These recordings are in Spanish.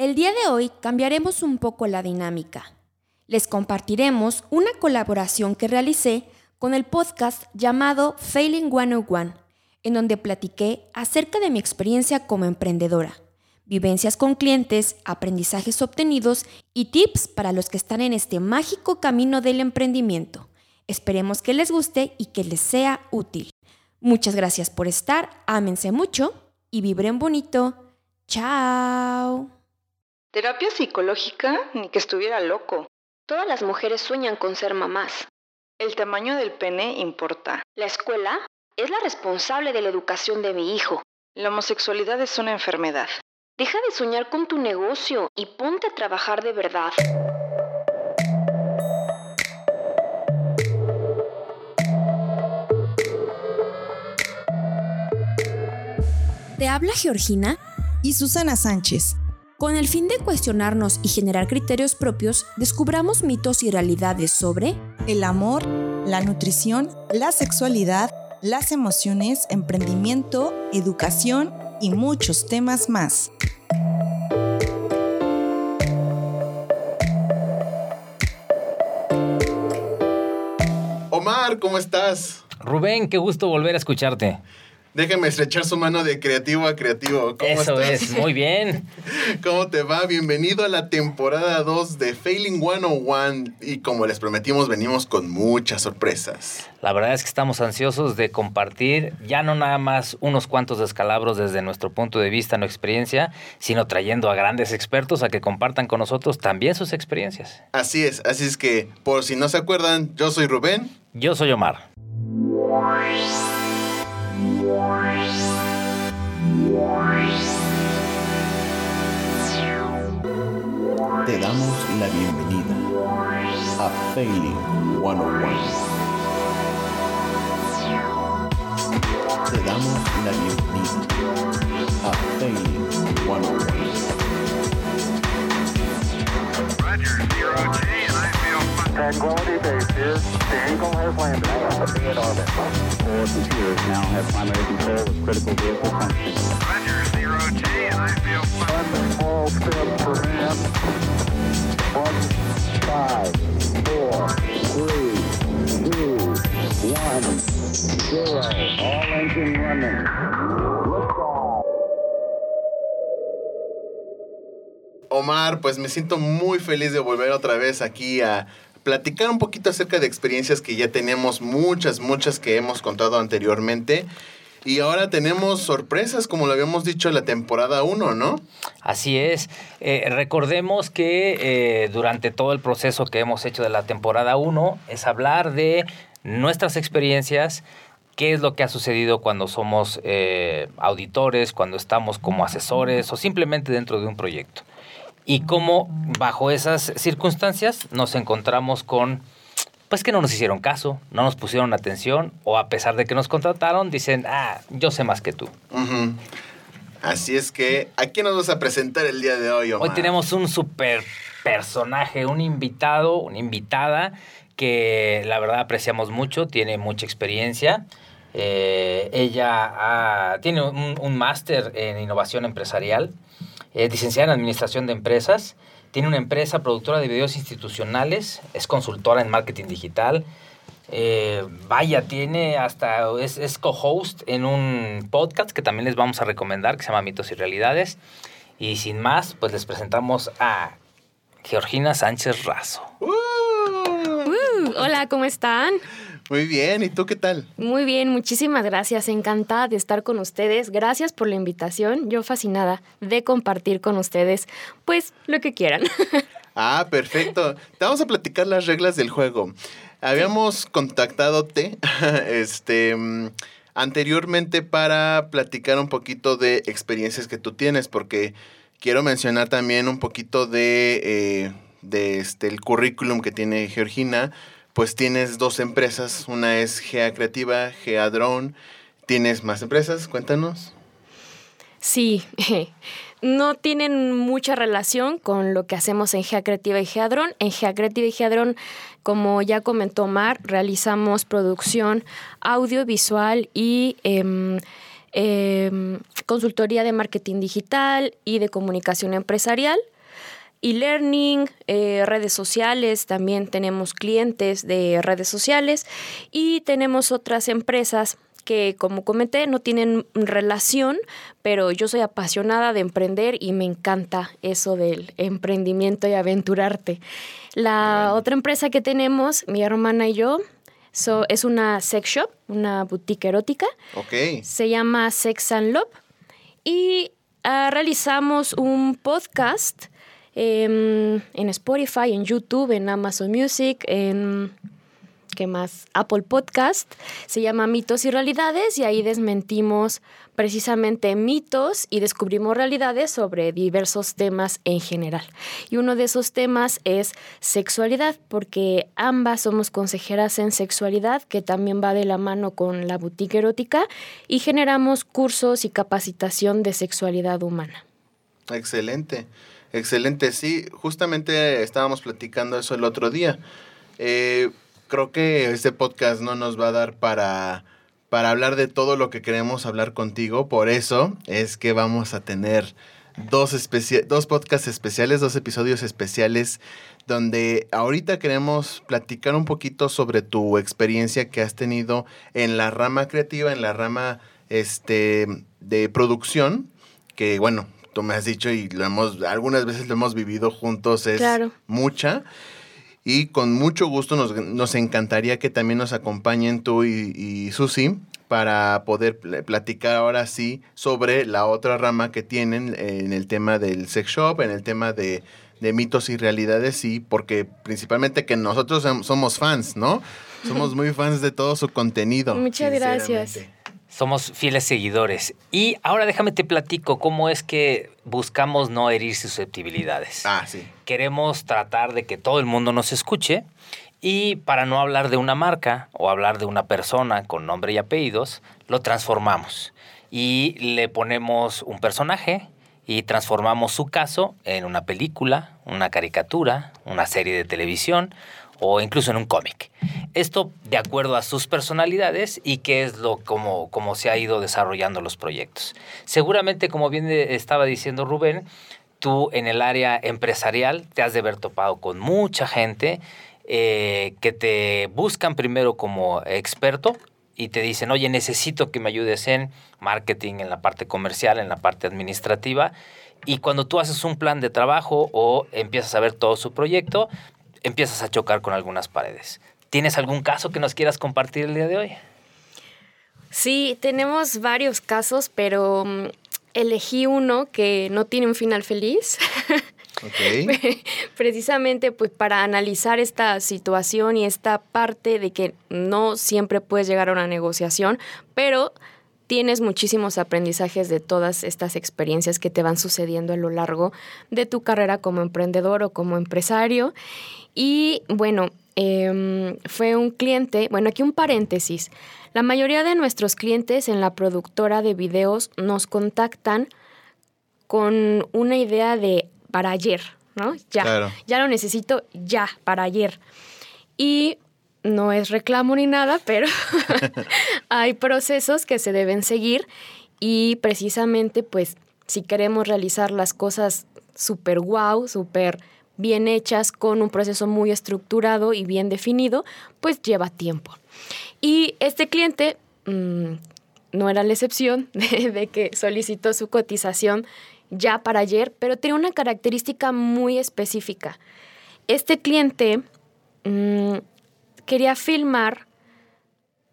El día de hoy cambiaremos un poco la dinámica. Les compartiremos una colaboración que realicé con el podcast llamado Failing 101, en donde platiqué acerca de mi experiencia como emprendedora, vivencias con clientes, aprendizajes obtenidos y tips para los que están en este mágico camino del emprendimiento. Esperemos que les guste y que les sea útil. Muchas gracias por estar, ámense mucho y vibren bonito. Chao. Terapia psicológica, ni que estuviera loco. Todas las mujeres sueñan con ser mamás. El tamaño del pene importa. La escuela es la responsable de la educación de mi hijo. La homosexualidad es una enfermedad. Deja de soñar con tu negocio y ponte a trabajar de verdad. Te habla Georgina y Susana Sánchez con el fin de cuestionarnos y generar criterios propios, descubramos mitos y realidades sobre el amor, la nutrición, la sexualidad, las emociones, emprendimiento, educación y muchos temas más. Omar, ¿cómo estás? Rubén, qué gusto volver a escucharte. Déjeme estrechar su mano de creativo a creativo. ¿Cómo Eso es, muy bien. ¿Cómo te va? Bienvenido a la temporada 2 de Failing 101 y como les prometimos venimos con muchas sorpresas. La verdad es que estamos ansiosos de compartir ya no nada más unos cuantos descalabros desde nuestro punto de vista, no experiencia, sino trayendo a grandes expertos a que compartan con nosotros también sus experiencias. Así es, así es que por si no se acuerdan, yo soy Rubén. Yo soy Omar. Te damos la bienvenida a Failing 101. Te damos la bienvenida a Failing 101. Roger, zero G, and I feel Tranquility Base here. The Eagle has landed. Am in orbit. Four computers now have primary control of critical vehicle functions. Roger, zero G, and I feel One small step for man. One, five, four, three, two, one, zero. All engine running. Omar, pues me siento muy feliz de volver otra vez aquí a platicar un poquito acerca de experiencias que ya tenemos muchas, muchas que hemos contado anteriormente. Y ahora tenemos sorpresas, como lo habíamos dicho en la temporada 1, ¿no? Así es. Eh, recordemos que eh, durante todo el proceso que hemos hecho de la temporada 1 es hablar de nuestras experiencias, qué es lo que ha sucedido cuando somos eh, auditores, cuando estamos como asesores o simplemente dentro de un proyecto y cómo bajo esas circunstancias nos encontramos con pues que no nos hicieron caso, no nos pusieron atención o a pesar de que nos contrataron dicen, ah, yo sé más que tú. Así es que, ¿a quién nos vas a presentar el día de hoy, Omar? Hoy tenemos un super personaje, un invitado, una invitada que la verdad apreciamos mucho, tiene mucha experiencia. Eh, ella tiene un, un máster en innovación empresarial es licenciada en Administración de Empresas, tiene una empresa productora de videos institucionales, es consultora en marketing digital. Eh, vaya, tiene hasta, es, es co-host en un podcast que también les vamos a recomendar, que se llama Mitos y Realidades. Y sin más, pues les presentamos a Georgina Sánchez Razo. Uh, hola, ¿cómo están? Muy bien, ¿y tú qué tal? Muy bien, muchísimas gracias, encantada de estar con ustedes. Gracias por la invitación, yo fascinada de compartir con ustedes, pues lo que quieran. Ah, perfecto. Te vamos a platicar las reglas del juego. Habíamos contactado te, este, anteriormente para platicar un poquito de experiencias que tú tienes, porque quiero mencionar también un poquito de, eh, de este, el currículum que tiene Georgina pues tienes dos empresas, una es Gea Creativa, Gea Drone. ¿Tienes más empresas? Cuéntanos. Sí, no tienen mucha relación con lo que hacemos en Gea Creativa y Gea Drone. En Gea Creativa y Gea Drone, como ya comentó Mar, realizamos producción audiovisual y em, eh, consultoría de marketing digital y de comunicación empresarial e-learning, eh, redes sociales, también tenemos clientes de redes sociales y tenemos otras empresas que, como comenté, no tienen relación, pero yo soy apasionada de emprender y me encanta eso del emprendimiento y aventurarte. La otra empresa que tenemos, mi hermana y yo, so- es una sex shop, una boutique erótica. Ok. Se llama Sex and Love. Y ah, realizamos un podcast en Spotify, en YouTube, en Amazon Music, en ¿qué más? Apple Podcast. Se llama Mitos y Realidades y ahí desmentimos precisamente mitos y descubrimos realidades sobre diversos temas en general. Y uno de esos temas es sexualidad, porque ambas somos consejeras en sexualidad, que también va de la mano con la boutique erótica, y generamos cursos y capacitación de sexualidad humana. Excelente, excelente. Sí, justamente estábamos platicando eso el otro día. Eh, creo que este podcast no nos va a dar para, para hablar de todo lo que queremos hablar contigo. Por eso es que vamos a tener dos, dos podcasts especiales, dos episodios especiales, donde ahorita queremos platicar un poquito sobre tu experiencia que has tenido en la rama creativa, en la rama este, de producción, que bueno, tú me has dicho y lo hemos, algunas veces lo hemos vivido juntos, es Claro. mucha. Y con mucho gusto nos, nos encantaría que también nos acompañen tú y, y Susi para poder pl- platicar ahora sí sobre la otra rama que tienen en el tema del sex shop, en el tema de, de mitos y realidades, y porque principalmente que nosotros som- somos fans, ¿no? Somos muy fans de todo su contenido. Muchas gracias. Somos fieles seguidores. Y ahora déjame te platico cómo es que buscamos no herir susceptibilidades. Ah, sí. Queremos tratar de que todo el mundo nos escuche y para no hablar de una marca o hablar de una persona con nombre y apellidos, lo transformamos y le ponemos un personaje y transformamos su caso en una película, una caricatura, una serie de televisión o incluso en un cómic. Esto de acuerdo a sus personalidades y qué es lo como, como se ha ido desarrollando los proyectos. Seguramente, como bien de- estaba diciendo Rubén, tú en el área empresarial te has de haber topado con mucha gente eh, que te buscan primero como experto y te dicen, oye, necesito que me ayudes en marketing, en la parte comercial, en la parte administrativa. Y cuando tú haces un plan de trabajo o empiezas a ver todo su proyecto, empiezas a chocar con algunas paredes. ¿Tienes algún caso que nos quieras compartir el día de hoy? Sí, tenemos varios casos, pero mm, elegí uno que no tiene un final feliz. Ok. Precisamente pues para analizar esta situación y esta parte de que no siempre puedes llegar a una negociación, pero tienes muchísimos aprendizajes de todas estas experiencias que te van sucediendo a lo largo de tu carrera como emprendedor o como empresario. Y bueno, em, fue un cliente, bueno, aquí un paréntesis. La mayoría de nuestros clientes en la productora de videos nos contactan con una idea de para ayer, ¿no? Ya, Claro. ya lo necesito ya, para ayer. Y no es reclamo ni nada, pero hay procesos que se deben seguir y precisamente pues si queremos realizar las cosas súper wow, súper bien hechas, con un proceso muy estructurado y bien definido, pues lleva tiempo. Y este cliente mm, no era la excepción de, que solicitó su cotización ya para ayer, pero tenía una característica muy específica. Este cliente mm, quería filmar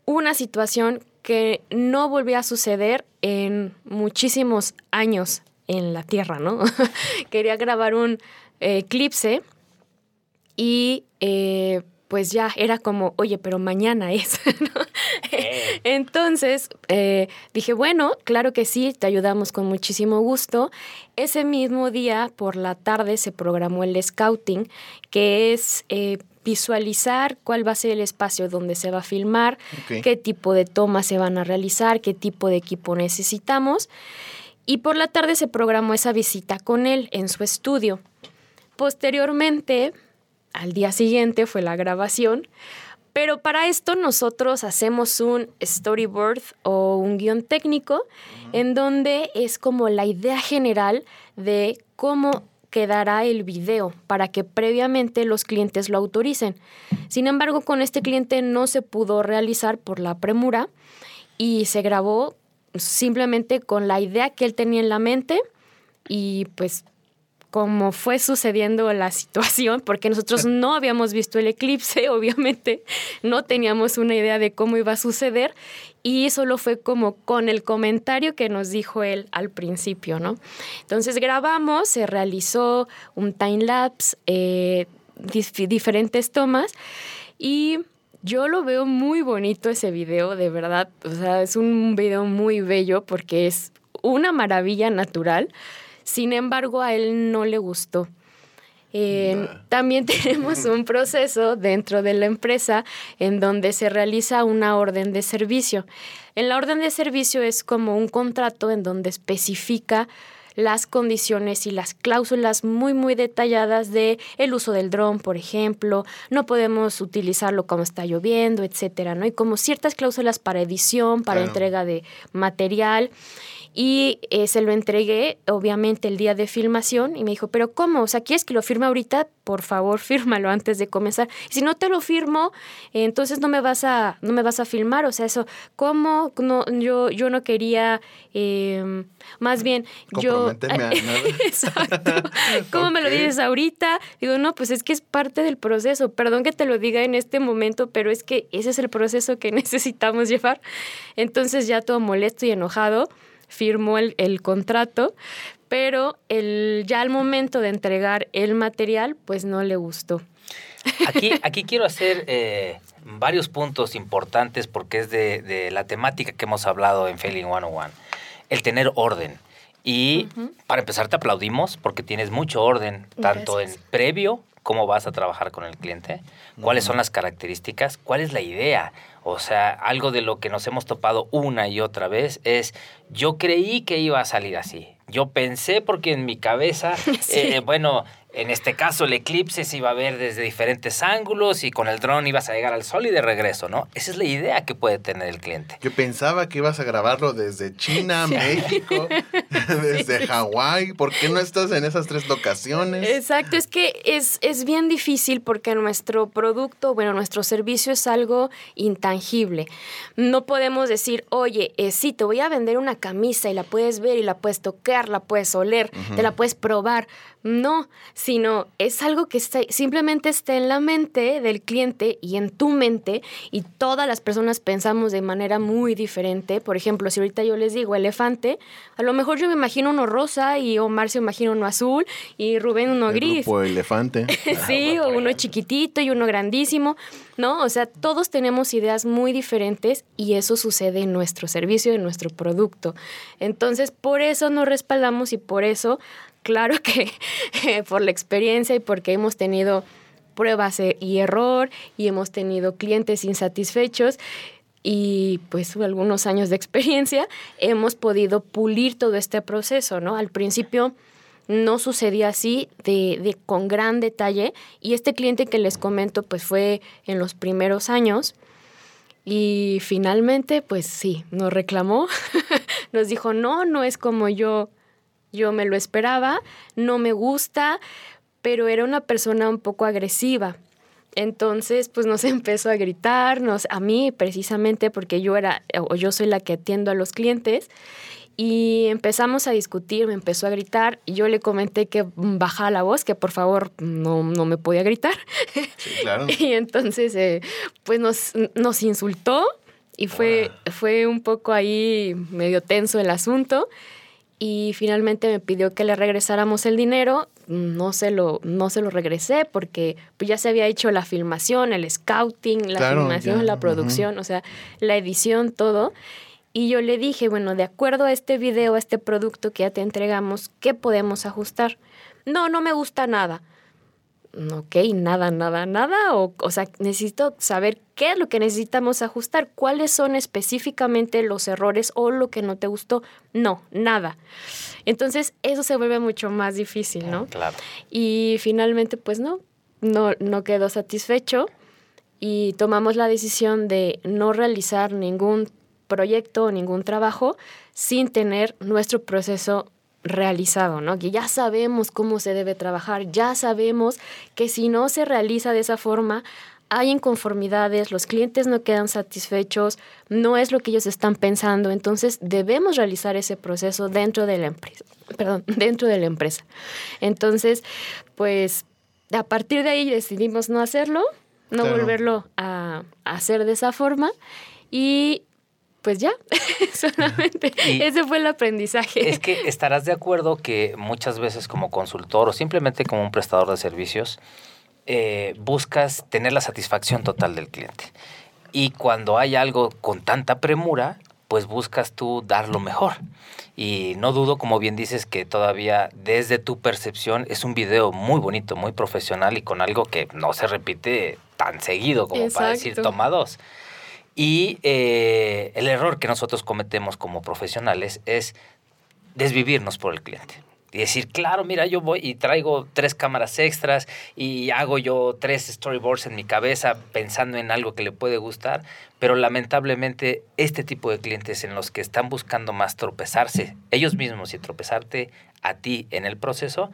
una situación que no volvía a suceder en muchísimos años en la Tierra, ¿no? quería grabar un eclipse y eh, pues ya era como, oye, pero mañana es, ¿no? Eh. Entonces eh, dije, bueno, claro que sí, te ayudamos con muchísimo gusto. Ese mismo día por la tarde se programó el scouting, que es eh, visualizar cuál va a ser el espacio donde se va a filmar, qué tipo de tomas se van a realizar, qué tipo de equipo necesitamos. Y por la tarde se programó esa visita con él en su estudio. Posteriormente, al día siguiente fue la grabación, Pero para esto nosotros hacemos un storyboard o un guion técnico en donde es como la idea general de cómo quedará el video para que previamente los clientes lo autoricen. Sin embargo, con este cliente no se pudo realizar por la premura y se grabó simplemente con la idea que él tenía en la mente y pues como fue sucediendo la situación, porque nosotros no habíamos visto el eclipse, obviamente, no teníamos una idea de cómo iba a suceder y solo fue como con el comentario que nos dijo él al principio, ¿no? Entonces grabamos, se realizó un time lapse, eh, diferentes tomas y yo lo veo muy bonito ese video, de verdad, o sea, es un video muy bello porque es una maravilla natural sin embargo, a él no le gustó. Eh, también tenemos un proceso dentro de la empresa en donde se realiza una orden de servicio. En la orden de servicio es como un contrato en donde especifica las condiciones y las cláusulas muy muy detalladas de el uso del dron, por ejemplo, no podemos utilizarlo como está lloviendo, etcétera, ¿no? Y como ciertas cláusulas para edición, para entrega de material y eh, se lo entregué, obviamente, el día de filmación y me dijo, pero ¿cómo? O sea, ¿quieres que lo firme ahorita? Por favor, fírmalo antes de comenzar. si no te lo firmo, entonces no me vas a, no me vas a filmar. O sea, eso, ¿cómo? No, yo, yo no quería, em, más bien, yo... Exacto. ¿Cómo me lo dices ahorita? Digo, no, pues es que es parte del proceso. Perdón que te lo diga en este momento, pero es que ese es el proceso que necesitamos llevar. Entonces ya todo molesto y enojado firmó el, contrato, pero el, ya al momento de entregar el material, pues no le gustó. Aquí, aquí quiero hacer eh, varios puntos importantes porque es de, la temática que hemos hablado en Failing 101. El tener orden. Y para empezar, te aplaudimos porque tienes mucho orden, tanto en previo cómo vas a trabajar con el cliente, cuáles son las características, cuál es la idea. O sea, algo de lo que nos hemos topado una y otra vez es, yo creí que iba a salir así. Yo pensé porque en mi cabeza, eh, bueno, en este caso, el eclipse se iba a ver desde diferentes ángulos y con el dron ibas a llegar al sol y de regreso, ¿no? Esa es la idea que puede tener el cliente. Yo pensaba que ibas a grabarlo desde China, México, desde Hawái. ¿Por qué no estás en esas tres locaciones? Exacto, es que es, es bien difícil porque nuestro producto, bueno, nuestro servicio es algo intangible. No podemos decir, oye, eh, sí, te voy a vender una camisa y la puedes ver y la puedes tocar, la puedes oler, te la puedes probar. No, sino es algo que está, simplemente está en la mente del cliente y en tu mente y todas las personas pensamos de manera muy diferente. Por ejemplo, si ahorita yo les digo elefante, a lo mejor yo me imagino uno rosa y Omar se imagina uno azul y Rubén uno gris. O elefante. sí, o uno chiquitito y uno grandísimo, ¿no? O sea, todos tenemos ideas muy diferentes y eso sucede en nuestro servicio, en nuestro producto. Entonces, por eso nos respaldamos y por eso claro que por la experiencia y porque hemos tenido pruebas e, y error y hemos tenido clientes insatisfechos y pues algunos años de experiencia hemos podido pulir todo este proceso, ¿no? Al principio no sucedía así de, de, con gran detalle y este cliente que les comento pues fue en los primeros años y finalmente pues sí, nos reclamó, nos dijo no, no es como yo yo me lo esperaba, no me gusta, pero era una persona un poco agresiva. Entonces, pues nos empezó a gritar, a mí precisamente porque yo era, o yo soy la que atiendo a los clientes, y empezamos a discutir, me empezó a gritar, y yo le comenté que bajara la voz, que por favor no, me podía gritar. Sí, claro. y entonces, eh, pues nos, nos insultó, y fue, fue un poco ahí medio tenso el asunto y finalmente me pidió que le regresáramos el dinero. No se lo, no se lo regresé porque pues, ya se había hecho la filmación, el scouting, la filmación, la producción, o sea, la edición, todo. Y yo le dije, bueno, de acuerdo a este video, a este producto que ya te entregamos, ¿qué podemos ajustar? No, no me gusta nada ok, nada, nada, nada, o, o sea, necesito saber qué es lo que necesitamos ajustar, cuáles son específicamente los errores o lo que no te gustó. No, nada. Entonces, eso se vuelve mucho más difícil, ¿no? Claro. Y finalmente, pues no, no, no quedó satisfecho y tomamos la decisión de no realizar ningún proyecto o ningún trabajo sin tener nuestro proceso realizado, ¿no? Que ya sabemos cómo se debe trabajar, ya sabemos que si no se realiza de esa forma, hay inconformidades, los clientes no quedan satisfechos, no es lo que ellos están pensando, entonces debemos realizar ese proceso dentro de la empresa, perdón, dentro de la empresa. Entonces, pues a partir de ahí decidimos no hacerlo, no Claro. volverlo a, a hacer de esa forma y pues ya, solamente Y- ese fue el aprendizaje. Es que estarás de acuerdo que muchas veces como consultor o simplemente como un prestador de servicios, eh, buscas tener la satisfacción total del cliente. Y cuando hay algo con tanta premura, pues buscas tú dar lo mejor. Y no dudo, como bien dices, que todavía desde tu percepción es un video muy bonito, muy profesional y con algo que no se repite tan seguido como para decir toma dos. Y eh, el error que nosotros cometemos como profesionales es desvivirnos por el cliente. Y decir, claro, mira, yo voy y traigo tres cámaras extras y hago yo tres storyboards en mi cabeza pensando en algo que le puede gustar, pero lamentablemente este tipo de clientes en los que están buscando más tropezarse ellos mismos y tropezarte a ti en el proceso,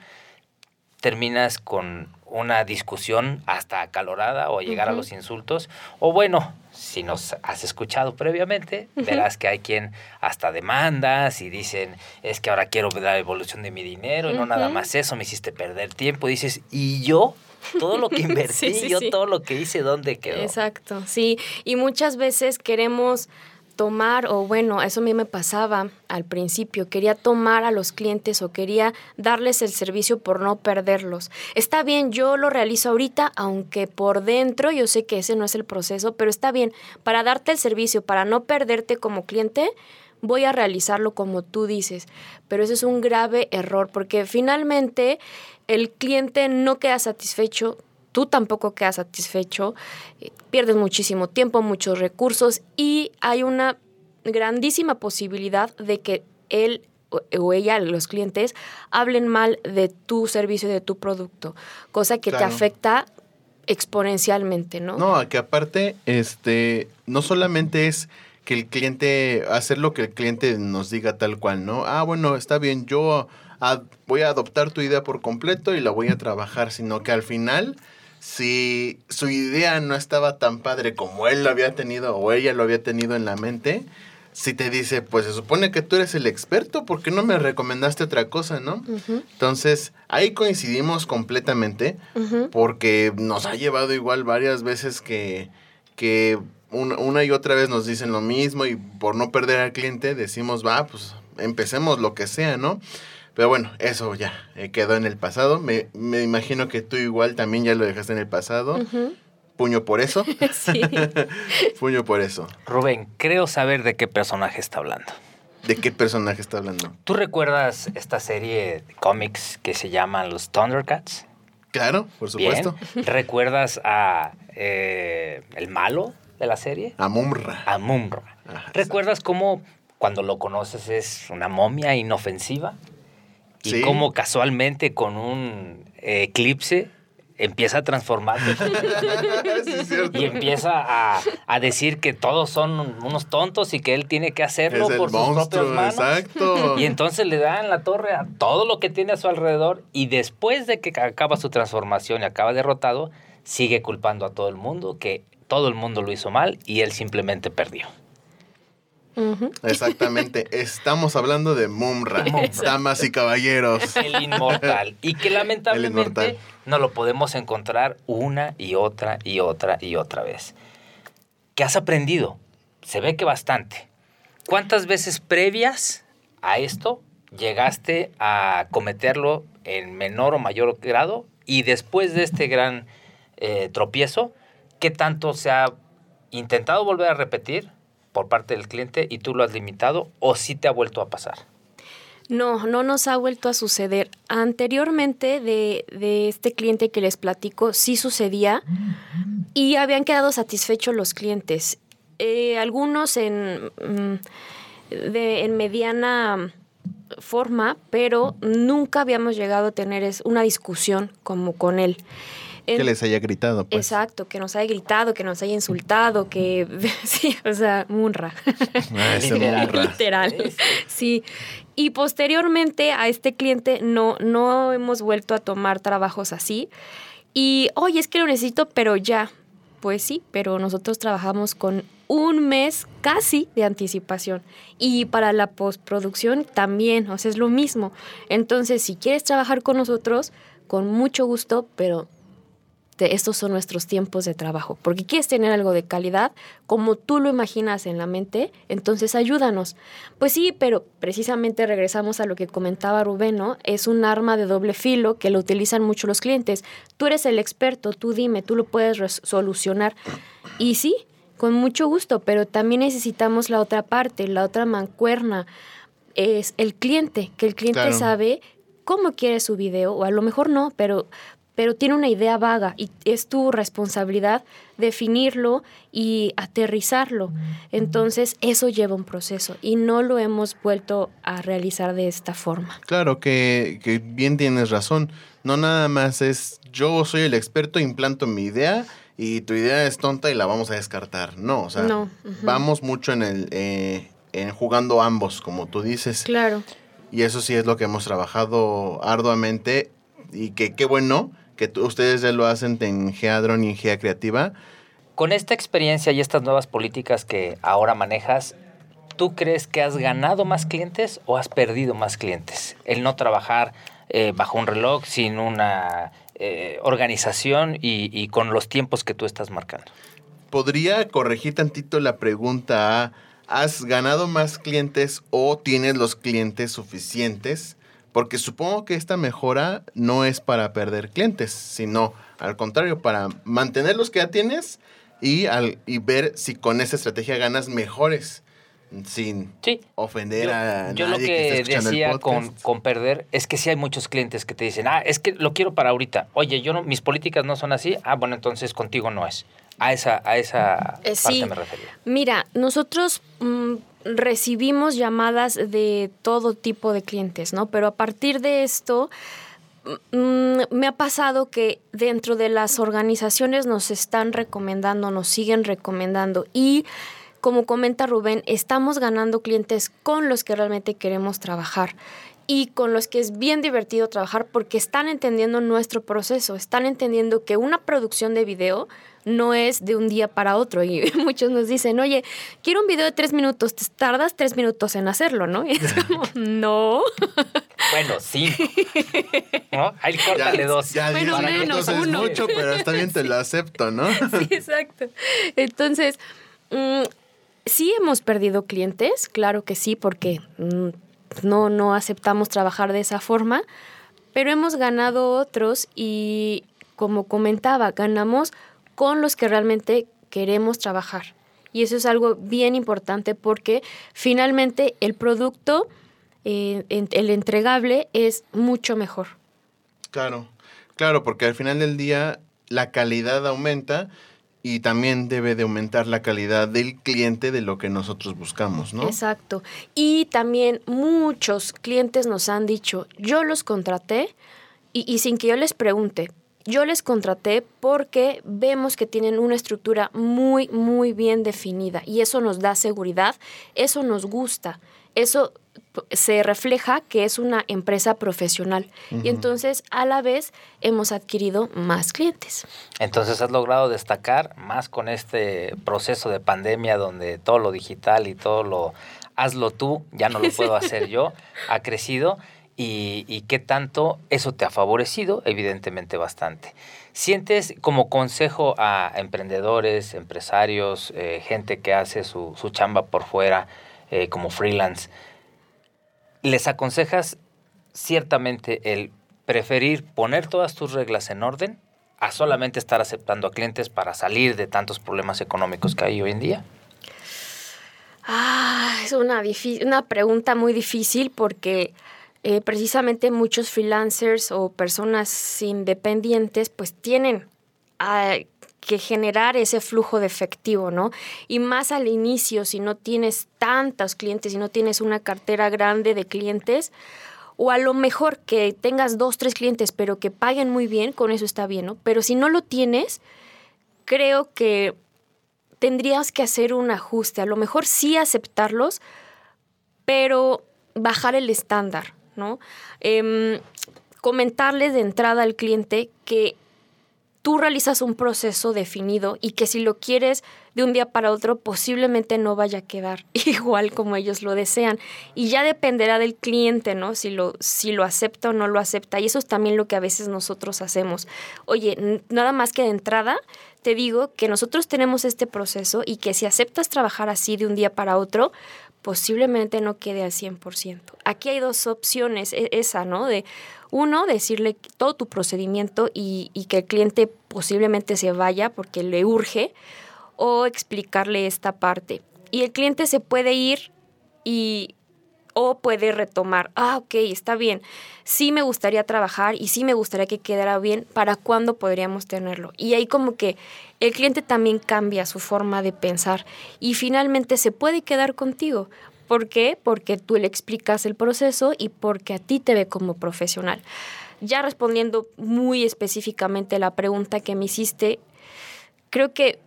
terminas con una discusión hasta acalorada o llegar a los insultos. O bueno, si nos has escuchado previamente, verás que hay quien hasta demandas y dicen, es que ahora quiero ver la evolución de mi dinero y no nada más eso, me hiciste perder tiempo. Y dices, ¿y yo? Todo lo que invertí, Sí, sí, yo sí. todo lo que hice, ¿dónde quedó? Exacto, sí. Y muchas veces queremos tomar, o bueno, eso a mí me pasaba al principio, quería tomar a los clientes o quería darles el servicio por no perderlos. Está bien, yo lo realizo ahorita, aunque por dentro yo sé que ese no es el proceso, pero está bien, para darte el servicio, para no perderte como cliente, voy a realizarlo como tú dices. Pero eso es un grave error, porque finalmente el cliente no queda satisfecho, tú tampoco quedas satisfecho, eh, pierdes muchísimo tiempo, muchos recursos y hay una grandísima posibilidad de que él o- ella, los clientes, hablen mal de tu servicio, de tu producto, cosa que te afecta exponencialmente, ¿no? No, que aparte, este, no solamente es que el cliente, hacer lo que el cliente nos diga tal cual, ¿no? Ah, bueno, está bien, yo voy a adoptar tu idea por completo y la voy a trabajar, sino que al final, si su idea no estaba tan padre como él lo había tenido o ella lo había tenido en la mente, si te dice, pues se supone que tú eres el experto, ¿por qué no me recomendaste otra cosa, no? Entonces, ahí coincidimos completamente porque nos ha llevado igual varias veces que, que una, una y otra vez nos dicen lo mismo y por no perder al cliente decimos, va, pues empecemos lo que sea, ¿no? Pero bueno, eso ya eh, quedó en el pasado. Me, me imagino que tú igual también ya lo dejaste en el pasado. Puño por eso. Sí. Puño por eso. Rubén, creo saber de qué personaje está hablando. ¿De qué personaje está hablando? ¿Tú recuerdas esta serie de cómics que se llaman los Thundercats? Claro, por Bien. supuesto. ¿Recuerdas a eh, el malo de la serie? A Mumra. A Mumra. Ajá, ¿Recuerdas cómo cuando lo conoces es una momia inofensiva? Y Sí. cómo casualmente con un eclipse empieza a transformarse Sí, y empieza a, a decir que todos son unos tontos y que él tiene que hacerlo Es por sus propias monstruo, manos. exacto. Y entonces le dan la torre a todo lo que tiene a su alrededor y después de que acaba su transformación y acaba derrotado, sigue culpando a todo el mundo, que todo el mundo lo hizo mal y él simplemente perdió. Exactamente. Estamos hablando de Mumra. Mumra. Damas y caballeros. El inmortal. Y que lamentablemente inmortal. no lo podemos encontrar una y otra y otra y otra vez. ¿Qué has aprendido? Se ve que bastante. ¿Cuántas veces previas a esto llegaste a cometerlo en menor o mayor grado? Y después de este gran eh, tropiezo, ¿qué tanto se ha intentado volver a repetir por parte del cliente y tú lo has limitado o sí te ha vuelto a pasar? No, no nos ha vuelto a suceder. Anteriormente de, de este cliente que les platico, sí sucedía y habían quedado satisfechos los clientes. Eh, algunos en, mm, de- en mediana forma, pero nunca habíamos llegado a tener es- una discusión como con él. Que les haya gritado, pues. Exacto, que nos haya gritado, que nos haya insultado, que sí, o sea, munra. Ah, Literal. Literal. Sí. Y posteriormente a este cliente no, no hemos vuelto a tomar trabajos así. Y, oye, es que lo necesito, pero ya. Pues sí, pero nosotros trabajamos con un mes casi de anticipación. Y para la postproducción también, o sea, es lo mismo. Entonces, si quieres trabajar con nosotros, con mucho gusto, pero te- estos son nuestros tiempos de trabajo. Porque quieres tener algo de calidad, como tú lo imaginas en la mente, entonces ayúdanos. Pues sí, pero precisamente regresamos a lo que comentaba Rubén, ¿no? Es un arma de doble filo que lo utilizan mucho los clientes. Tú eres el experto, tú dime, tú lo puedes solucionar. Y sí, con mucho gusto, pero también necesitamos la otra parte, la otra mancuerna. Es el cliente, que el cliente Claro. sabe cómo quiere su video, o a lo mejor no, pero, pero tiene una idea vaga y es tu responsabilidad definirlo y aterrizarlo. Entonces, eso lleva un proceso y no lo hemos vuelto a realizar de esta forma. Claro que, que bien tienes razón. No nada más es yo soy el experto, implanto mi idea y tu idea es tonta y la vamos a descartar. No, o sea, No, vamos mucho en el eh, en jugando ambos, como tú dices. Claro. Y eso sí es lo que hemos trabajado arduamente y que qué bueno que ustedes ya lo hacen en Geadron y en Gea Creativa. Con esta experiencia y estas nuevas políticas que ahora manejas, ¿tú crees que has ganado más clientes o has perdido más clientes? El no trabajar eh, bajo un reloj, sin una eh, organización y, y con los tiempos que tú estás marcando. ¿Podría corregir tantito la pregunta ¿has ganado más clientes o tienes los clientes suficientes? Porque supongo que esta mejora no es para perder clientes, sino al contrario, para mantener los que ya tienes y, al, y ver si con esa estrategia ganas mejores, sin Sí. ofender Yo, a yo nadie lo que, que, esté escuchando el decía con, con perder es que sí hay muchos clientes que te dicen, ah, es que lo quiero para ahorita. Oye, yo no, mis políticas no son así. Ah, bueno, entonces contigo no es. A esa, a esa Eh, parte sí. me refería. Mira, nosotros mm, recibimos llamadas de todo tipo de clientes, ¿no? Pero a partir de esto, mm, me ha pasado que dentro de las organizaciones nos están recomendando, nos siguen recomendando y como comenta Rubén, estamos ganando clientes con los que realmente queremos trabajar y con los que es bien divertido trabajar porque están entendiendo nuestro proceso, están entendiendo que una producción de video no es de un día para otro. Y muchos nos dicen, oye, quiero un video de tres minutos, te tardas tres minutos en hacerlo, ¿no? Y es como, no. Bueno, cinco. ¿No? Ahí córtale dos. Ya Bueno, diez menos, minutos es uno. mucho, pero está bien, te lo acepto, ¿no? Sí, exacto. Entonces, mm, sí hemos perdido clientes, claro que sí, porque mm, no, no aceptamos trabajar de esa forma, pero hemos ganado otros y, como comentaba, ganamos con los que realmente queremos trabajar. Y eso es algo bien importante porque finalmente el producto, eh, el entregable, es mucho mejor. Claro, claro, porque al final del día la calidad aumenta y también debe de aumentar la calidad del cliente de lo que nosotros buscamos, ¿no? Exacto. Y también muchos clientes nos han dicho, yo los contraté y, y sin que yo les pregunte, yo les contraté porque vemos que tienen una estructura muy, muy bien definida y eso nos da seguridad, eso nos gusta, eso se refleja que es una empresa profesional. Y entonces a la vez hemos adquirido más clientes. Entonces has logrado destacar más con este proceso de pandemia donde todo lo digital y todo lo hazlo tú, ya no lo puedo hacer yo, ha crecido y, y qué tanto eso te ha favorecido, evidentemente bastante. ¿Sientes como consejo a emprendedores, empresarios, eh, gente que hace su, su chamba por fuera eh, como freelance, les aconsejas ciertamente el preferir poner todas tus reglas en orden a solamente estar aceptando a clientes para salir de tantos problemas económicos que hay hoy en día? Ah, es una, una pregunta muy difícil porque eh, precisamente muchos freelancers o personas independientes pues tienen, ah, que generar ese flujo de efectivo, ¿no? Y más al inicio, si no tienes tantos clientes, si no tienes una cartera grande de clientes, o a lo mejor que tengas dos, tres clientes, pero que paguen muy bien, con eso está bien, ¿no? Pero si no lo tienes, creo que tendrías que hacer un ajuste. A lo mejor sí aceptarlos, pero bajar el estándar, ¿no? Em, comentarles de entrada al cliente que tú realizas un proceso definido y que si lo quieres de un día para otro posiblemente no vaya a quedar igual como ellos lo desean y ya dependerá del cliente, ¿no? Si lo si lo acepta o no lo acepta y eso es también lo que a veces nosotros hacemos. Oye, nada más que de entrada te digo que nosotros tenemos este proceso y que si aceptas trabajar así de un día para otro, posiblemente no quede al 100%. Aquí hay dos opciones, e, esa, ¿no? De uno, decirle todo tu procedimiento y, y, que el cliente posiblemente se vaya porque le urge, o explicarle esta parte. Y el cliente se puede ir y o puede retomar, ah, ok, está bien, sí me gustaría trabajar y sí me gustaría que quedara bien, ¿para cuándo podríamos tenerlo? Y ahí como que el cliente también cambia su forma de pensar y finalmente se puede quedar contigo. ¿Por qué? Porque tú le explicas el proceso y porque a ti te ve como profesional. Ya respondiendo muy específicamente la pregunta que me hiciste, creo que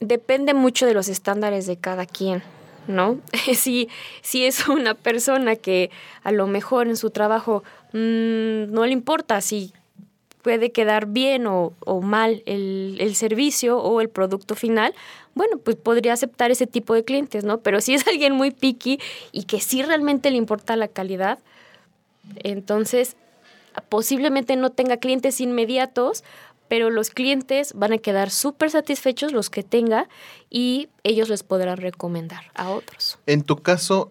depende mucho de los estándares de cada quien. ¿No? si, si es una persona que a lo mejor en su trabajo mmm, no le importa si puede quedar bien o, o mal el, el, servicio o el producto final, bueno, pues podría aceptar ese tipo de clientes, ¿no? Pero si es alguien muy picky y que sí realmente le importa la calidad, entonces posiblemente no tenga clientes inmediatos, pero los clientes van a quedar súper satisfechos, los que tenga, y ellos les podrán recomendar a otros. En tu caso,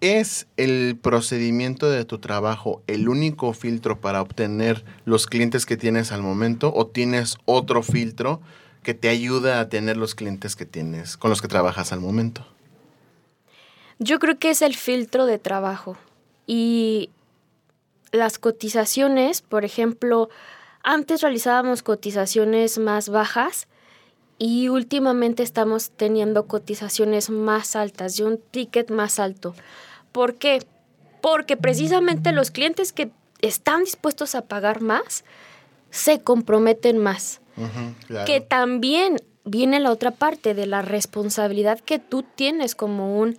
¿es el procedimiento de tu trabajo el único filtro para obtener los clientes que tienes al momento o tienes otro filtro que te ayuda a tener los clientes que tienes, con los que trabajas al momento? Yo creo que es el filtro de trabajo y las cotizaciones, por ejemplo, antes realizábamos cotizaciones más bajas y últimamente estamos teniendo cotizaciones más altas, y un ticket más alto. ¿Por qué? Porque precisamente los clientes que están dispuestos a pagar más se comprometen más. Claro. Que también viene la otra parte de la responsabilidad que tú tienes como un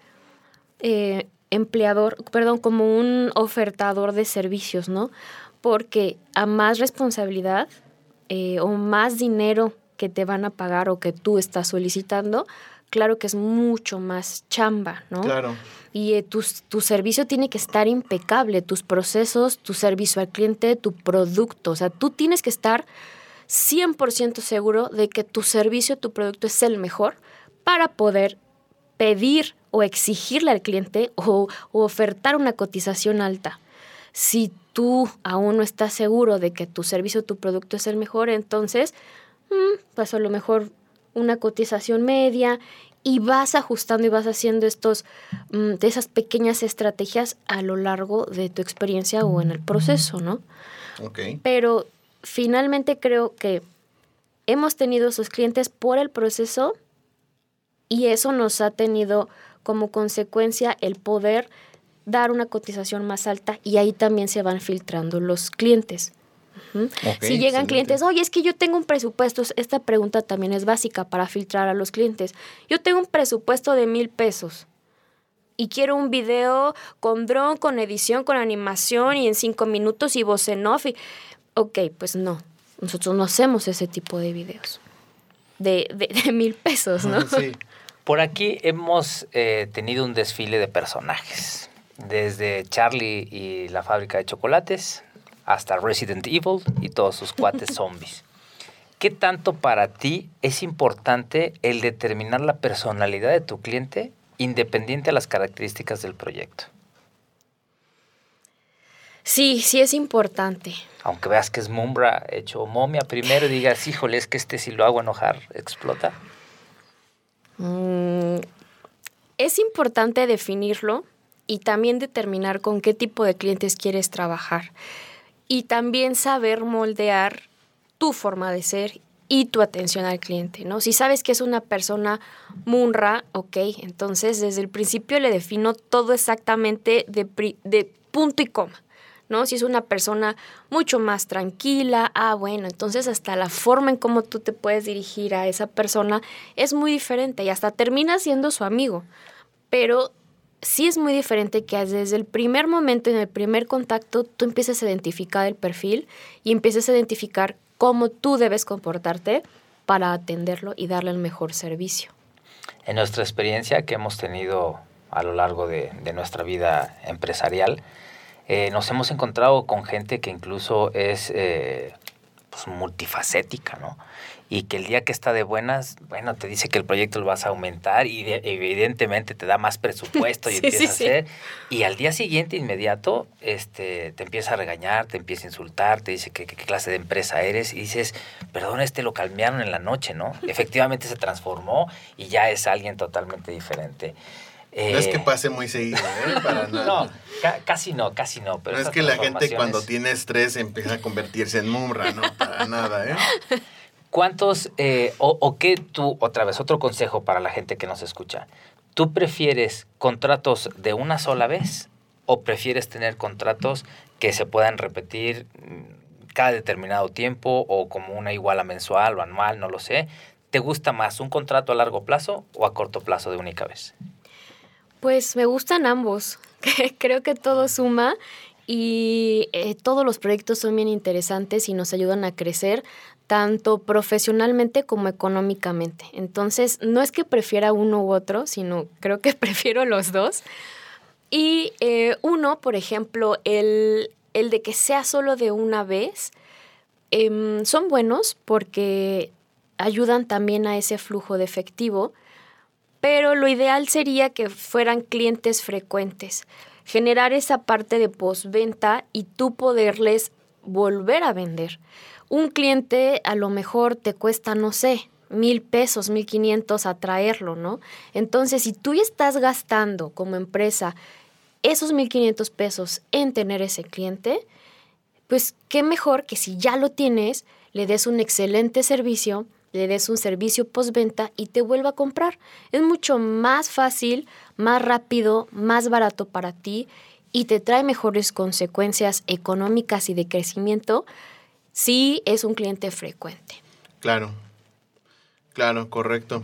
eh, empleador, perdón, como un ofertador de servicios, ¿no? Porque a más responsabilidad eh, o más dinero que te van a pagar o que tú estás solicitando, claro que es mucho más chamba, ¿no? Claro. Y eh, tu, tu servicio tiene que estar impecable, tus procesos, tu servicio al cliente, tu producto. O sea, tú tienes que estar 100% seguro de que tu servicio, tu producto es el mejor para poder pedir o exigirle al cliente o, o ofertar una cotización alta. Si tú aún no estás seguro de que tu servicio o tu producto es el mejor, entonces, mm, pues a lo mejor una cotización media y vas ajustando y vas haciendo estos mm, de esas pequeñas estrategias a lo largo de tu experiencia o en el proceso, ¿no? Ok. Pero finalmente creo que hemos tenido esos clientes por el proceso y eso nos ha tenido como consecuencia el poder dar una cotización más alta y ahí también se van filtrando los clientes. Si llegan excelente. clientes, oye, es que yo tengo un presupuesto, esta pregunta también es básica para filtrar a los clientes. Yo tengo un presupuesto de mil pesos y quiero un video con dron, con edición, con animación y en cinco minutos y voz en off. y- Ok, pues no, nosotros no hacemos ese tipo de videos de, de, de mil pesos, ¿no? Sí. Por aquí hemos eh, tenido un desfile de personajes, desde Charlie y la fábrica de chocolates hasta Resident Evil y todos sus cuates zombies. ¿Qué tanto para ti es importante el determinar la personalidad de tu cliente independiente a las características del proyecto? Sí, sí es importante. Aunque veas que es Mumbra hecho momia primero y digas, híjole, es que este si lo hago enojar, explota. Mm, es importante definirlo y también determinar con qué tipo de clientes quieres trabajar. Y también saber moldear tu forma de ser y tu atención al cliente, ¿no? Si sabes que es una persona munra, ok, entonces desde el principio le defino todo exactamente de, de punto y coma, ¿no? Si es una persona mucho más tranquila, ah, bueno, entonces hasta la forma en cómo tú te puedes dirigir a esa persona es muy diferente y hasta termina siendo su amigo, pero sí es muy diferente que desde el primer momento, en el primer contacto, tú empieces a identificar el perfil y empieces a identificar cómo tú debes comportarte para atenderlo y darle el mejor servicio. En nuestra experiencia que hemos tenido a lo largo de, nuestra vida empresarial, eh, nos hemos encontrado con gente que incluso es eh, pues, multifacética, ¿no? Y que el día que está de buenas, bueno, te dice que el proyecto lo vas a aumentar y de- evidentemente te da más presupuesto y Sí, empieza sí, a sí. hacer. Y al día siguiente, inmediato, este, te empieza a regañar, te empieza a insultar, te dice que qué clase de empresa eres y dices, perdón, este lo calmearon en la noche, ¿no? Efectivamente se transformó y ya es alguien totalmente diferente. No es Eh, que pase muy seguido, ¿eh? Para nada. No, ca- casi no, casi no. Pero No es que la gente cuando tiene estrés empieza a convertirse en mumra, no, para nada, ¿eh? ¿Cuántos, eh, o, o qué tú, otra vez, otro consejo para la gente que nos escucha? ¿Tú prefieres contratos de una sola vez o prefieres tener contratos que se puedan repetir mm, cada determinado tiempo o como una iguala mensual o anual, no lo sé? ¿Te gusta más un contrato a largo plazo o a corto plazo de única vez? Pues me gustan ambos. Creo que todo suma y eh, todos los proyectos son bien interesantes y nos ayudan a crecer tanto profesionalmente como económicamente. Entonces, no es que prefiera uno u otro, sino creo que prefiero los dos. Y eh, uno, por ejemplo, el, el de que sea solo de una vez, em, son buenos porque ayudan también a ese flujo de efectivo, pero lo ideal sería que fueran clientes frecuentes, generar esa parte de postventa y tú poderles volver a vender. Un cliente a lo mejor te cuesta, no sé, mil pesos, mil quinientos atraerlo, ¿no? Entonces, si tú ya estás gastando como empresa esos mil quinientos pesos en tener ese cliente, pues qué mejor que si ya lo tienes, le des un excelente servicio, le des un servicio postventa y te vuelva a comprar. Es mucho más fácil, más rápido, más barato para ti y te trae mejores consecuencias económicas y de crecimiento si es un cliente frecuente. Claro, claro, correcto.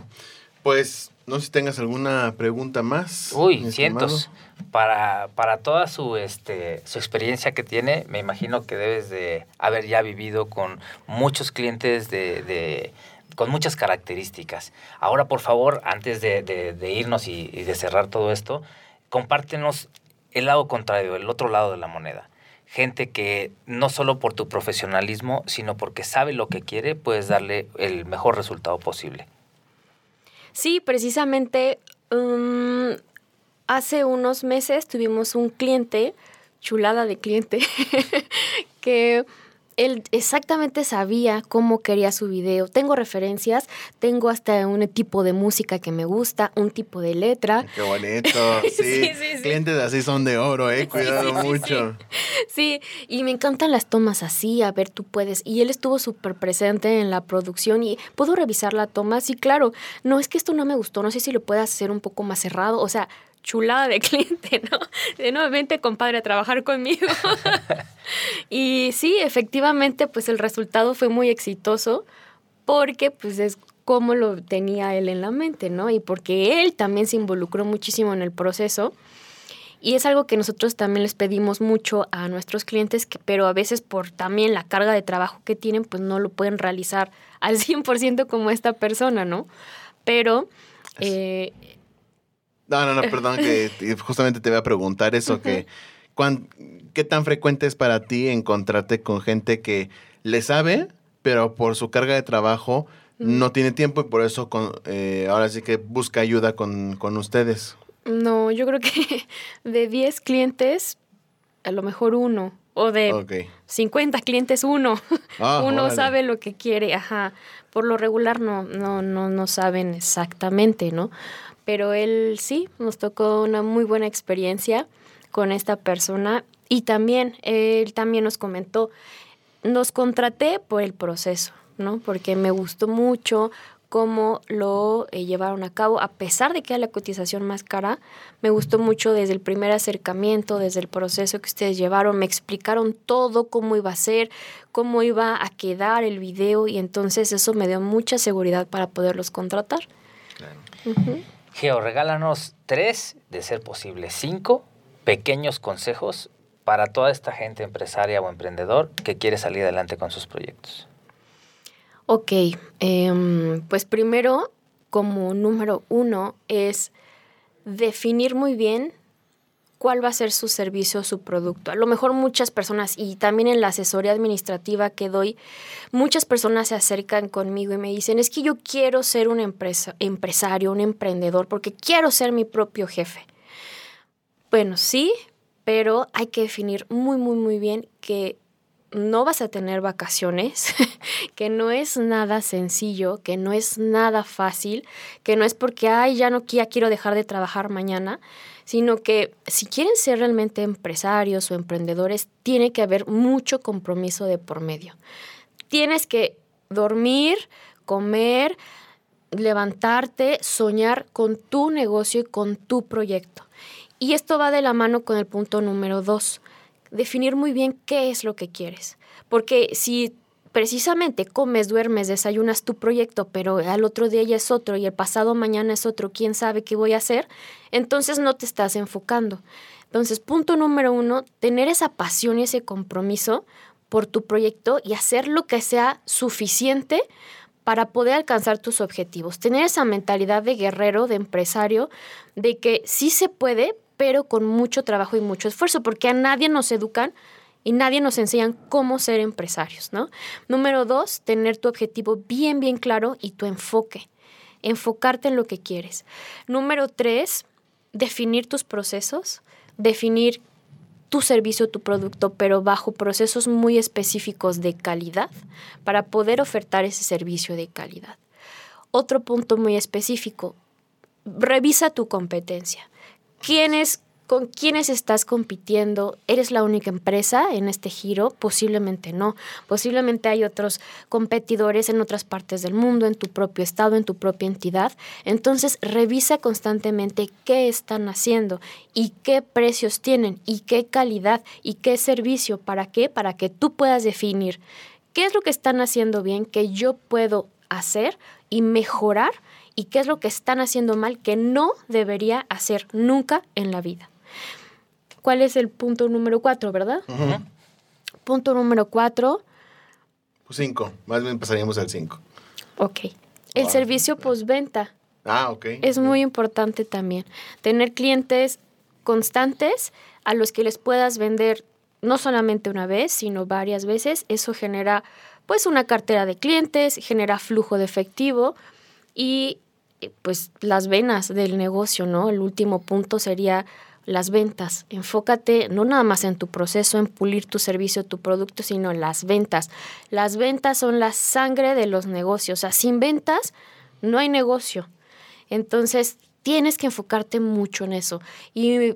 Pues, no sé si tengas alguna pregunta más. Uy, cientos. Para, para toda su, este, su experiencia que tiene, me imagino que debes de haber ya vivido con muchos clientes de, de- con muchas características. Ahora, por favor, antes de, de- de irnos y, y de cerrar todo esto, compártenos el lado contrario, el otro lado de la moneda. Gente que no solo por tu profesionalismo, sino porque sabe lo que quiere, puedes darle el mejor resultado posible. Sí, precisamente mm, hace unos meses tuvimos un cliente, chulada de cliente, que él exactamente sabía cómo quería su video. Tengo referencias, tengo hasta un tipo de música que me gusta, un tipo de letra. Qué bonito. Sí, Sí, sí, sí. clientes así son de oro, eh. Cuidado mucho. Sí, y me encantan las tomas así, a ver, tú puedes. Y él estuvo súper presente en la producción y puedo revisar la toma. Sí, claro, no es que esto no me gustó, no sé si lo puedas hacer un poco más cerrado, o sea, chulada de cliente, ¿no? De nuevamente, compadre, a trabajar conmigo. y sí, efectivamente, pues el resultado fue muy exitoso porque pues es como lo tenía él en la mente, ¿no? Y porque él también se involucró muchísimo en el proceso. Y es algo que nosotros también les pedimos mucho a nuestros clientes, que, pero a veces por también la carga de trabajo que tienen, pues no lo pueden realizar al 100% como esta persona, ¿no? Pero eh, No, no, no, perdón, que te- justamente te voy a preguntar eso, que cuán- ¿qué tan frecuente es para ti encontrarte con gente que le sabe, pero por su carga de trabajo no tiene tiempo y por eso con- eh, ahora sí que busca ayuda con, con ustedes? no, yo creo que de 10 clientes, a lo mejor uno, o de Ok. 50 clientes, uno. Ah, uno sabe lo que quiere, ajá. Por lo regular no, no, no, no saben exactamente, ¿no? Pero él sí, nos tocó una muy buena experiencia con esta persona y también, él también nos comentó, nos contraté por el proceso, ¿no? Porque me gustó mucho cómo lo eh, llevaron a cabo, a pesar de que era la cotización más cara, me gustó mucho desde el primer acercamiento, desde el proceso que ustedes llevaron, me explicaron todo, cómo iba a ser, cómo iba a quedar el video y entonces eso me dio mucha seguridad para poderlos contratar. Ujú. Geo, regálanos tres, de ser posible cinco, pequeños consejos para toda esta gente empresaria o emprendedor que quiere salir adelante con sus proyectos. Ok, em, pues primero, como número uno, es definir muy bien cuál va a ser su servicio o su producto. A lo mejor muchas personas, y también en la asesoría administrativa que doy, muchas personas se acercan conmigo y me dicen, es que yo quiero ser un empresa, empresario, un emprendedor, porque quiero ser mi propio jefe. Bueno, sí, pero hay que definir muy, muy, muy bien que no vas a tener vacaciones, que no es nada sencillo, que no es nada fácil, que no es porque, ay, ya no ya quiero dejar de trabajar mañana, sino que si quieren ser realmente empresarios o emprendedores, tiene que haber mucho compromiso de por medio. Tienes que dormir, comer, levantarte, soñar con tu negocio y con tu proyecto. Y esto va de la mano con el punto número dos, definir muy bien qué es lo que quieres. Porque si precisamente comes, duermes, desayunas tu proyecto, pero al otro día es otro y el pasado mañana es otro, quién sabe qué voy a hacer, entonces no te estás enfocando. Entonces, punto número uno, tener esa pasión y ese compromiso por tu proyecto y hacer lo que sea suficiente para poder alcanzar tus objetivos. Tener esa mentalidad de guerrero, de empresario, de que sí se puede, pero con mucho trabajo y mucho esfuerzo, porque a nadie nos educan y nadie nos enseñan cómo ser empresarios, ¿no? Número dos, tener tu objetivo bien, bien claro y tu enfoque. Enfocarte en lo que quieres. Número tres, definir tus procesos, definir tu servicio, tu producto, pero bajo procesos muy específicos de calidad para poder ofertar ese servicio de calidad. Otro punto muy específico, revisa tu competencia. ¿Quiénes, ¿Con quiénes estás compitiendo? ¿Eres la única empresa en este giro? Posiblemente no. Posiblemente hay otros competidores en otras partes del mundo, en tu propio estado, en tu propia entidad. Entonces, revisa constantemente qué están haciendo y qué precios tienen y qué calidad y qué servicio. ¿Para qué? Para que tú puedas definir qué es lo que están haciendo bien, que yo puedo hacer y mejorar y qué es lo que están haciendo mal que no debería hacer nunca en la vida. ¿Cuál es el punto número cuatro, verdad? Punto número cuatro, Pues cinco. Más bien pasaríamos al cinco. ok. El Wow. servicio postventa Ah, ok. es muy importante también. Tener clientes constantes a los que les puedas vender no solamente una vez, sino varias veces. Eso genera pues una cartera de clientes, genera flujo de efectivo y pues las venas del negocio, ¿no? El último punto sería las ventas. Enfócate no nada más en tu proceso, en pulir tu servicio, tu producto, sino en las ventas. Las ventas son la sangre de los negocios. O sea, sin ventas no hay negocio. Entonces, tienes que enfocarte mucho en eso. Y,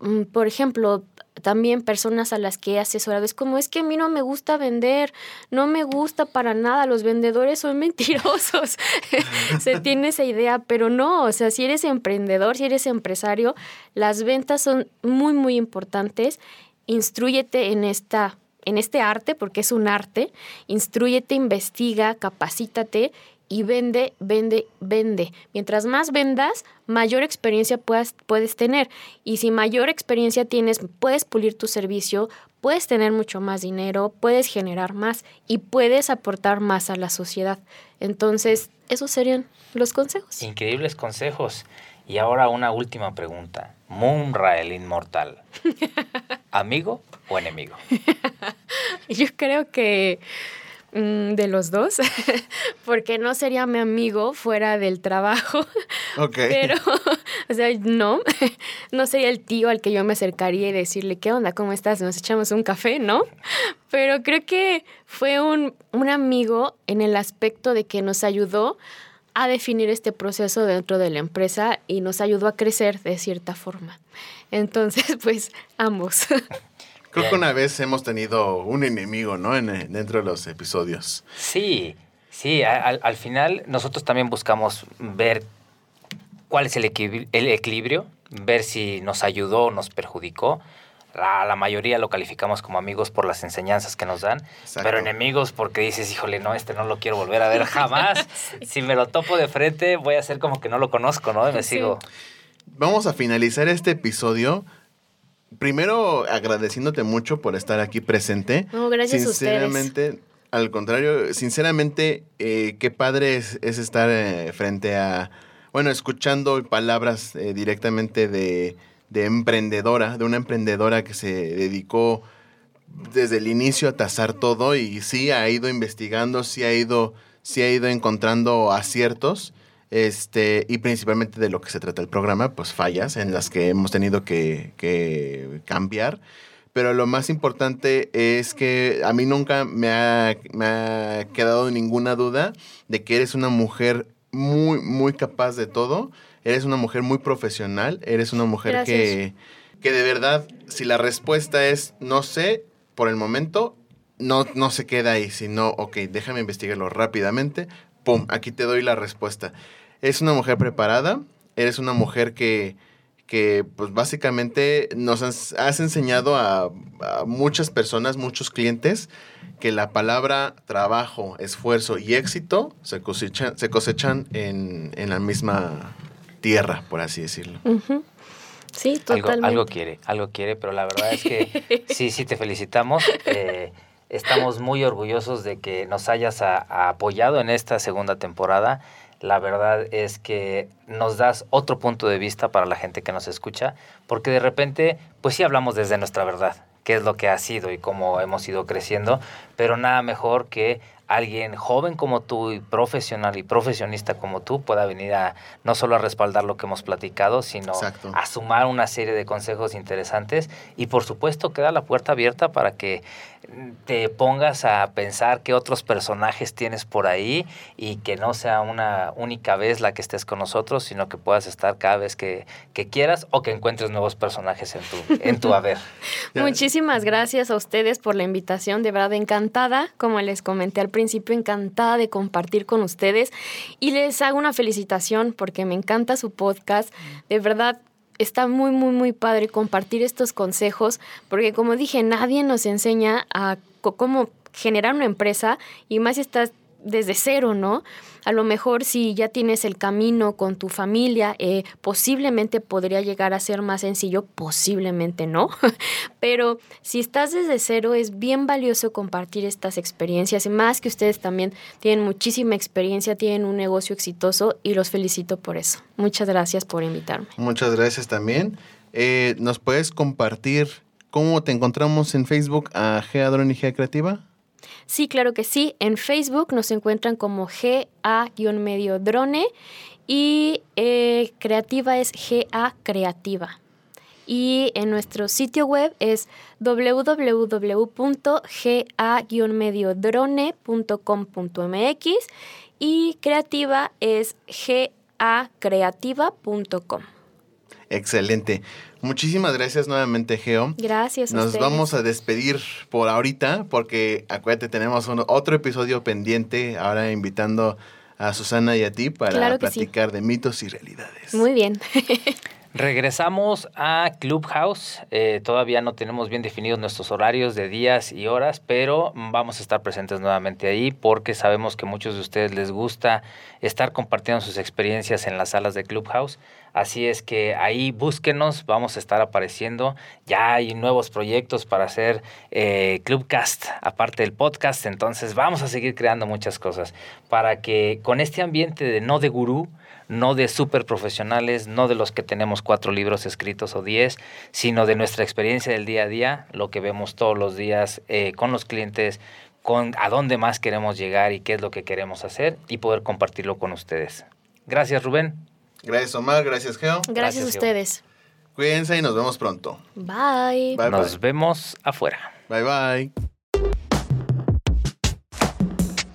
mm, por ejemplo, también personas a las que he asesorado, es como, es que a mí no me gusta vender, no me gusta para nada, los vendedores son mentirosos. Se tiene esa idea, pero no, o sea, si eres emprendedor, si eres empresario, las ventas son muy, muy importantes. Instrúyete en esta en este arte, porque es un arte, instrúyete, investiga, capacítate y vende, vende, vende. Mientras más vendas, mayor experiencia puedas, puedes tener. Y si mayor experiencia tienes, puedes pulir tu servicio, puedes tener mucho más dinero, puedes generar más y puedes aportar más a la sociedad. Entonces, esos serían los consejos. Increíbles consejos. Y ahora una última pregunta. Munra el inmortal. ¿Amigo o enemigo? Yo creo que mm, de los dos, porque no sería mi amigo fuera del trabajo, Ok. pero, o sea, no, no sería el tío al que yo me acercaría y decirle, ¿qué onda? ¿Cómo estás? Nos echamos un café, ¿no? Pero creo que fue un, un amigo en el aspecto de que nos ayudó a definir este proceso dentro de la empresa y nos ayudó a crecer de cierta forma. Entonces, pues, ambos. Creo que una vez hemos tenido un enemigo, ¿no? En, eh, dentro de los episodios. Sí, Sí, al, al final nosotros también buscamos ver cuál es el, equilibrio, el equilibrio, ver si nos ayudó o nos perjudicó. La, la mayoría lo calificamos como amigos por las enseñanzas que nos dan, Exacto. pero enemigos porque dices, híjole, no, este no lo quiero volver a ver jamás. Si me lo topo de frente, voy a hacer como que no lo conozco, ¿no? Y me Sí. sigo. Vamos a finalizar este episodio. Primero, agradeciéndote mucho por estar aquí presente. No, gracias a ustedes. Sinceramente, al contrario, sinceramente, eh, qué padre es, es estar eh, frente a, bueno, escuchando palabras eh, directamente de, de emprendedora, de una emprendedora que se dedicó desde el inicio a tasar todo y sí ha ido investigando, sí ha ido, sí ha ido encontrando aciertos. Este, y principalmente de lo que se trata el programa, pues fallas en las que hemos tenido que, que cambiar. Pero lo más importante es que a mí nunca me ha, me ha quedado ninguna duda de que eres una mujer muy, muy capaz de todo. Eres una mujer muy profesional. Eres una mujer que, que de verdad, si la respuesta es no sé, por el momento, no, no se queda ahí, sino, ok, déjame investigarlo rápidamente. Pum, aquí te doy la respuesta. Es una mujer preparada. Eres una mujer que que pues básicamente nos has, has enseñado a, a muchas personas, muchos clientes, que la palabra trabajo, esfuerzo y éxito se cosechan, se cosechan en, en la misma tierra, por así decirlo. Sí, Algo, totalmente. algo quiere, algo quiere, pero la verdad es que sí, sí te felicitamos. Eh, estamos muy orgullosos de que nos hayas apoyado en esta segunda temporada. La verdad es que nos das otro punto de vista para la gente que nos escucha, porque de repente, pues sí hablamos desde nuestra verdad, qué es lo que ha sido y cómo hemos ido creciendo, pero nada mejor que alguien joven como tú y profesional y profesionista como tú pueda venir a no solo a respaldar lo que hemos platicado, sino Exacto. a sumar una serie de consejos interesantes y por supuesto queda la puerta abierta para que te pongas a pensar qué otros personajes tienes por ahí y que no sea una única vez la que estés con nosotros, sino que puedas estar cada vez que, que quieras o que encuentres nuevos personajes en tu, en tu haber. Muchísimas gracias a ustedes por la invitación, de verdad encantada, como les comenté al principio, encantada de compartir con ustedes y les hago una felicitación porque me encanta su podcast, de verdad está muy, muy, muy padre compartir estos consejos porque como dije, nadie nos enseña a cómo generar una empresa y más si estás desde cero, ¿no? A lo mejor si ya tienes el camino con tu familia, eh, posiblemente podría llegar a ser más sencillo, posiblemente no, pero si estás desde cero es bien valioso compartir estas experiencias, y más que ustedes también tienen muchísima experiencia, tienen un negocio exitoso y los felicito por eso. Muchas gracias por invitarme. Muchas gracias también. Eh, ¿Nos puedes compartir cómo te encontramos en Facebook a Geadron y Gea Creativa? Sí, claro que sí. En Facebook nos encuentran como GA-medio drone y eh, creativa es GA Creativa. Y en nuestro sitio web es www.ga-mediodrone.com.mx y creativa es gacreativa.com. Excelente. Muchísimas gracias nuevamente, Geo. Gracias. a Nos ustedes. vamos a despedir por ahorita porque acuérdate, tenemos un- otro episodio pendiente ahora invitando a Susana y a ti para Claro que sí. platicar de mitos y realidades. Muy bien. Regresamos a Clubhouse. Eh, todavía no tenemos bien definidos nuestros horarios de días y horas, pero vamos a estar presentes nuevamente ahí porque sabemos que muchos de ustedes les gusta estar compartiendo sus experiencias en las salas de Clubhouse. Así es que ahí búsquenos, vamos a estar apareciendo. Ya hay nuevos proyectos para hacer eh, Clubcast, aparte del podcast. Entonces vamos a seguir creando muchas cosas para que con este ambiente de no de gurú, no de súper profesionales, no de los que tenemos cuatro libros escritos o diez, sino de nuestra experiencia del día a día, lo que vemos todos los días eh, con los clientes, con a dónde más queremos llegar y qué es lo que queremos hacer y poder compartirlo con ustedes. Gracias, Rubén. Gracias, Omar. Gracias, Geo. Gracias, Gracias, a Geo. ustedes. Cuídense y nos vemos pronto. Bye. Bye, Nos bye. vemos afuera. Bye, bye.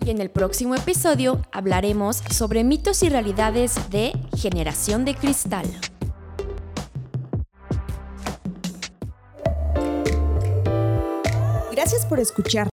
Y en el próximo episodio hablaremos sobre mitos y realidades de Generación de Cristal. Gracias por escuchar